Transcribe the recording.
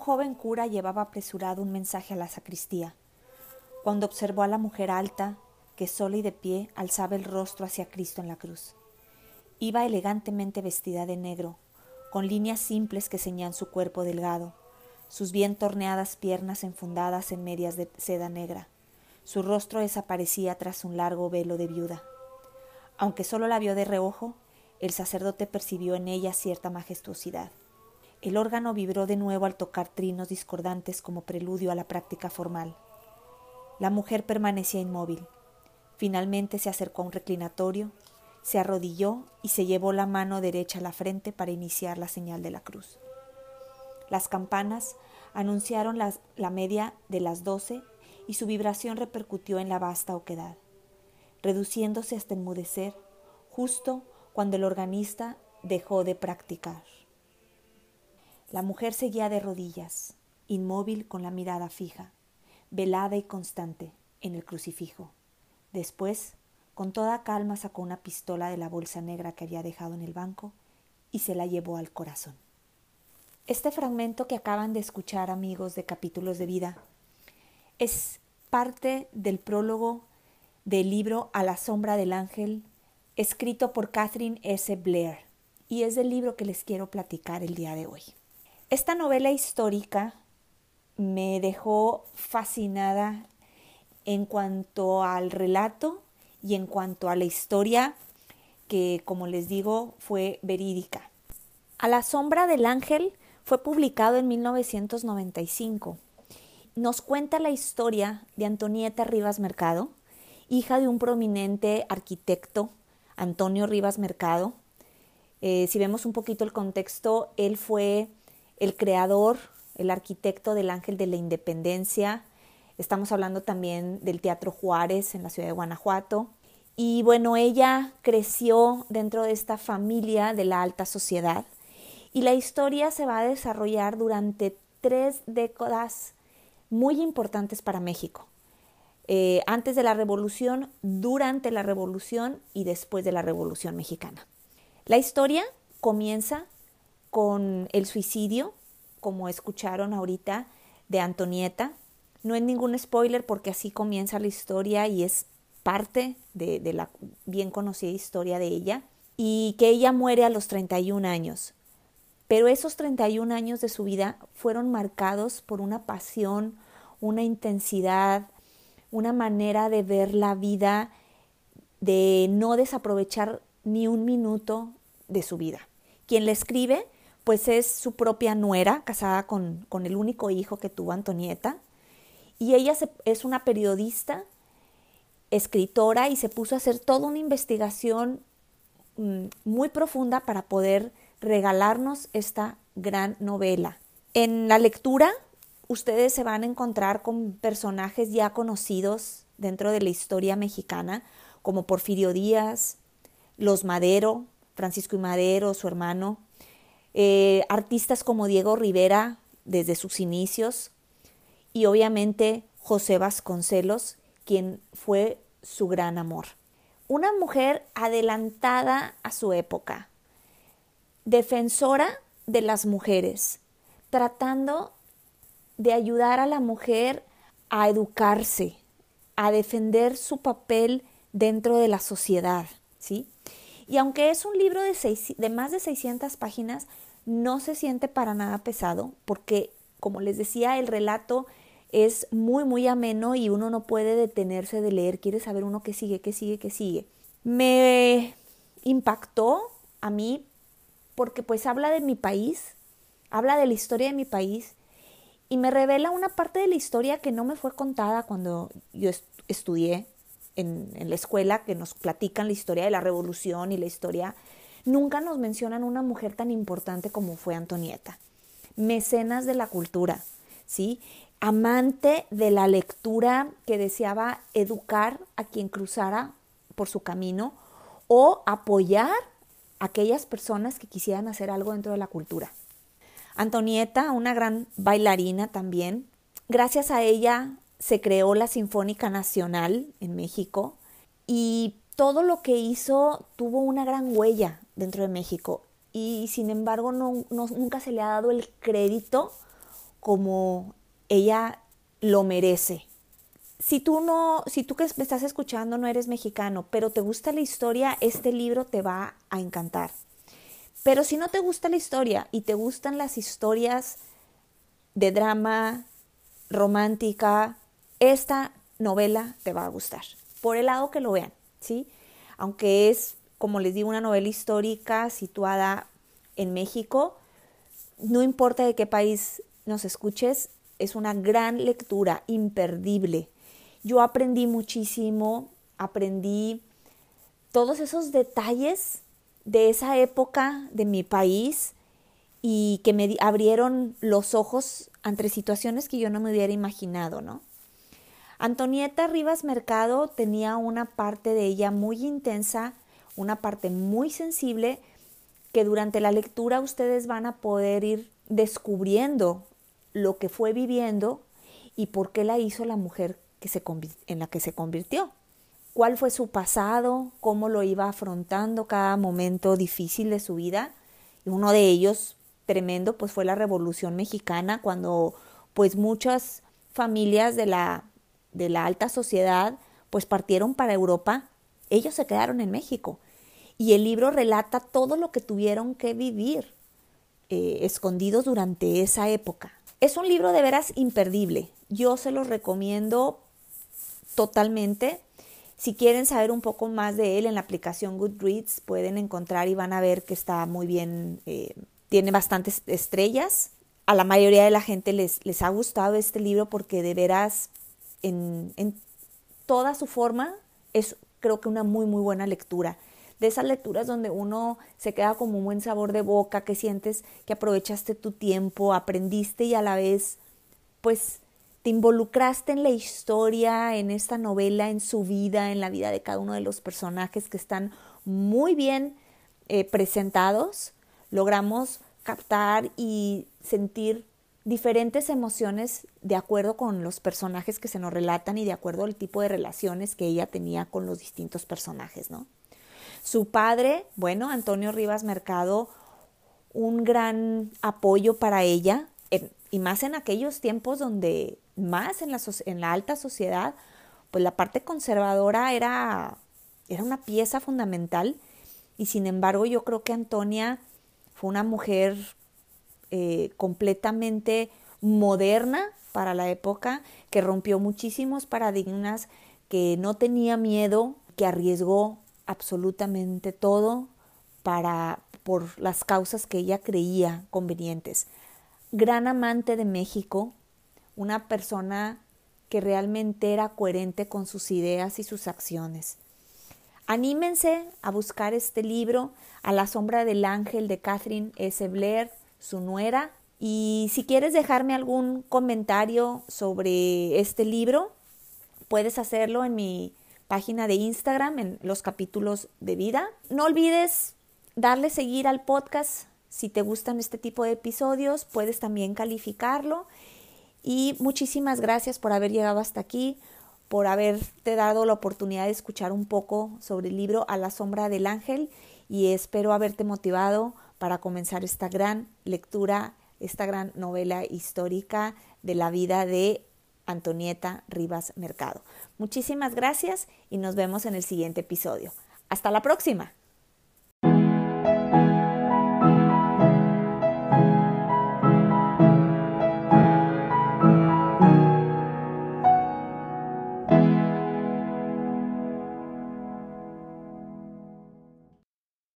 Joven cura llevaba apresurado un mensaje a la sacristía, cuando observó a la mujer alta, que sola y de pie alzaba el rostro hacia Cristo en la cruz. Iba elegantemente vestida de negro, con líneas simples que ceñían su cuerpo delgado, sus bien torneadas piernas enfundadas en medias de seda negra. Su rostro desaparecía tras un largo velo de viuda. Aunque solo la vio de reojo, el sacerdote percibió en ella cierta majestuosidad. El órgano vibró de nuevo al tocar trinos discordantes como preludio a la práctica formal. La mujer permanecía inmóvil. Finalmente se acercó a un reclinatorio, se arrodilló y se llevó la mano derecha a la frente para iniciar la señal de la cruz. Las campanas anunciaron la media de las doce y su vibración repercutió en la vasta oquedad, reduciéndose hasta enmudecer justo cuando el organista dejó de practicar. La mujer seguía de rodillas, inmóvil con la mirada fija, velada y constante, en el crucifijo. Después, con toda calma, sacó una pistola de la bolsa negra que había dejado en el banco y se la llevó al corazón. Este fragmento que acaban de escuchar, amigos de capítulos de vida, es parte del prólogo del libro A la sombra del ángel, escrito por Catherine S. Blair, y es del libro que les quiero platicar el día de hoy. Esta novela histórica me dejó fascinada en cuanto al relato y en cuanto a la historia que, como les digo, fue verídica. A la sombra del ángel fue publicado en 1995. Nos cuenta la historia de Antonieta Rivas Mercado, hija de un prominente arquitecto, Antonio Rivas Mercado. Eh, si vemos un poquito el contexto, él fue el creador, el arquitecto del Ángel de la Independencia. Estamos hablando también del Teatro Juárez en la ciudad de Guanajuato. Y bueno, ella creció dentro de esta familia de la alta sociedad y la historia se va a desarrollar durante tres décadas muy importantes para México. Eh, antes de la revolución, durante la revolución y después de la revolución mexicana. La historia comienza con el suicidio, como escucharon ahorita, de Antonieta. No es ningún spoiler porque así comienza la historia y es parte de, de, la bien conocida historia de ella. Y que ella muere a los 31 años. Pero esos 31 años de su vida fueron marcados por una pasión, una intensidad, una manera de ver la vida, de no desaprovechar ni un minuto de su vida. Quien le escribe pues es su propia nuera, casada con, con el único hijo que tuvo Antonieta, y ella es una periodista, escritora, y se puso a hacer toda una investigación mm, muy profunda para poder regalarnos esta gran novela. En la lectura, ustedes se van a encontrar con personajes ya conocidos dentro de la historia mexicana, como Porfirio Díaz, los Madero, Francisco y Madero, su hermano, eh, artistas como Diego Rivera desde sus inicios y obviamente José Vasconcelos, quien fue su gran amor. Una mujer adelantada a su época, defensora de las mujeres, tratando de ayudar a la mujer a educarse, a defender su papel dentro de la sociedad, ¿sí? Y aunque es un libro de, más de 600 páginas, no se siente para nada pesado porque, como les decía, el relato es muy, muy ameno y uno no puede detenerse de leer, quiere saber uno qué sigue, qué sigue, qué sigue. Me impactó a mí porque pues habla de mi país, habla de la historia de mi país y me revela una parte de la historia que no me fue contada cuando yo estudié en, la escuela que nos platican la historia de la revolución y la historia, nunca nos mencionan una mujer tan importante como fue Antonieta. Mecenas de la cultura. ¿sí? Amante de la lectura que deseaba educar a quien cruzara por su camino o apoyar a aquellas personas que quisieran hacer algo dentro de la cultura. Antonieta, una gran bailarina también, gracias a ella se creó la Sinfónica Nacional en México y todo lo que hizo tuvo una gran huella dentro de México y sin embargo no, nunca se le ha dado el crédito como ella lo merece. Si tú no, si tú que me estás escuchando no eres mexicano, pero te gusta la historia, este libro te va a encantar. Pero si no te gusta la historia y te gustan las historias de drama, romántica, esta novela te va a gustar. Por el lado que lo vean, ¿sí? Aunque es, como les digo, una novela histórica situada en México, no importa de qué país nos escuches, es una gran lectura, imperdible. Yo aprendí muchísimo, aprendí todos esos detalles de esa época de mi país y que me abrieron los ojos ante situaciones que yo no me hubiera imaginado, ¿no? Antonieta Rivas Mercado tenía una parte de ella muy intensa, una parte muy sensible, que durante la lectura ustedes van a poder ir descubriendo lo que fue viviendo y por qué la hizo la mujer en la que se convirtió. Cuál fue su pasado, cómo lo iba afrontando cada momento difícil de su vida. Y uno de ellos, tremendo, pues fue la Revolución Mexicana, cuando pues muchas familias de la de la alta sociedad, pues partieron para Europa, ellos se quedaron en México. Y el libro relata todo lo que tuvieron que vivir eh, escondidos durante esa época. Es un libro de veras imperdible. Yo se los recomiendo totalmente. Si quieren saber un poco más de él en la aplicación Goodreads, pueden encontrar y van a ver que está muy bien, eh, tiene bastantes estrellas. A la mayoría de la gente les, les ha gustado este libro porque de veras en, toda su forma, es creo que una muy, muy buena lectura. De esas lecturas donde uno se queda como un buen sabor de boca, que sientes que aprovechaste tu tiempo, aprendiste y a la vez, pues, te involucraste en la historia, en esta novela, en su vida, en la vida de cada uno de los personajes que están muy bien eh, presentados. Logramos captar y sentir diferentes emociones de acuerdo con los personajes que se nos relatan y de acuerdo al tipo de relaciones que ella tenía con los distintos personajes, ¿no? Su padre, bueno, Antonio Rivas Mercado, un gran apoyo para ella, y más en aquellos tiempos donde más en la, en la alta sociedad, pues la parte conservadora era, era una pieza fundamental y sin embargo yo creo que Antonia fue una mujer eh, completamente moderna para la época, que rompió muchísimos paradigmas, que no tenía miedo, que arriesgó absolutamente todo para por las causas que ella creía convenientes. Gran amante de México, una persona que realmente era coherente con sus ideas y sus acciones. Anímense a buscar este libro, A la sombra del ángel de Catherine S. Blair, su nuera. Y si quieres dejarme algún comentario sobre este libro, puedes hacerlo en mi página de Instagram, en los capítulos de vida. No olvides darle seguir al podcast. Si te gustan este tipo de episodios, puedes también calificarlo. Y muchísimas gracias por haber llegado hasta aquí, por haberte dado la oportunidad de escuchar un poco sobre el libro A la sombra del ángel y espero haberte motivado para comenzar esta gran lectura, esta gran novela histórica de la vida de Antonieta Rivas Mercado. Muchísimas gracias y nos vemos en el siguiente episodio. Hasta la próxima.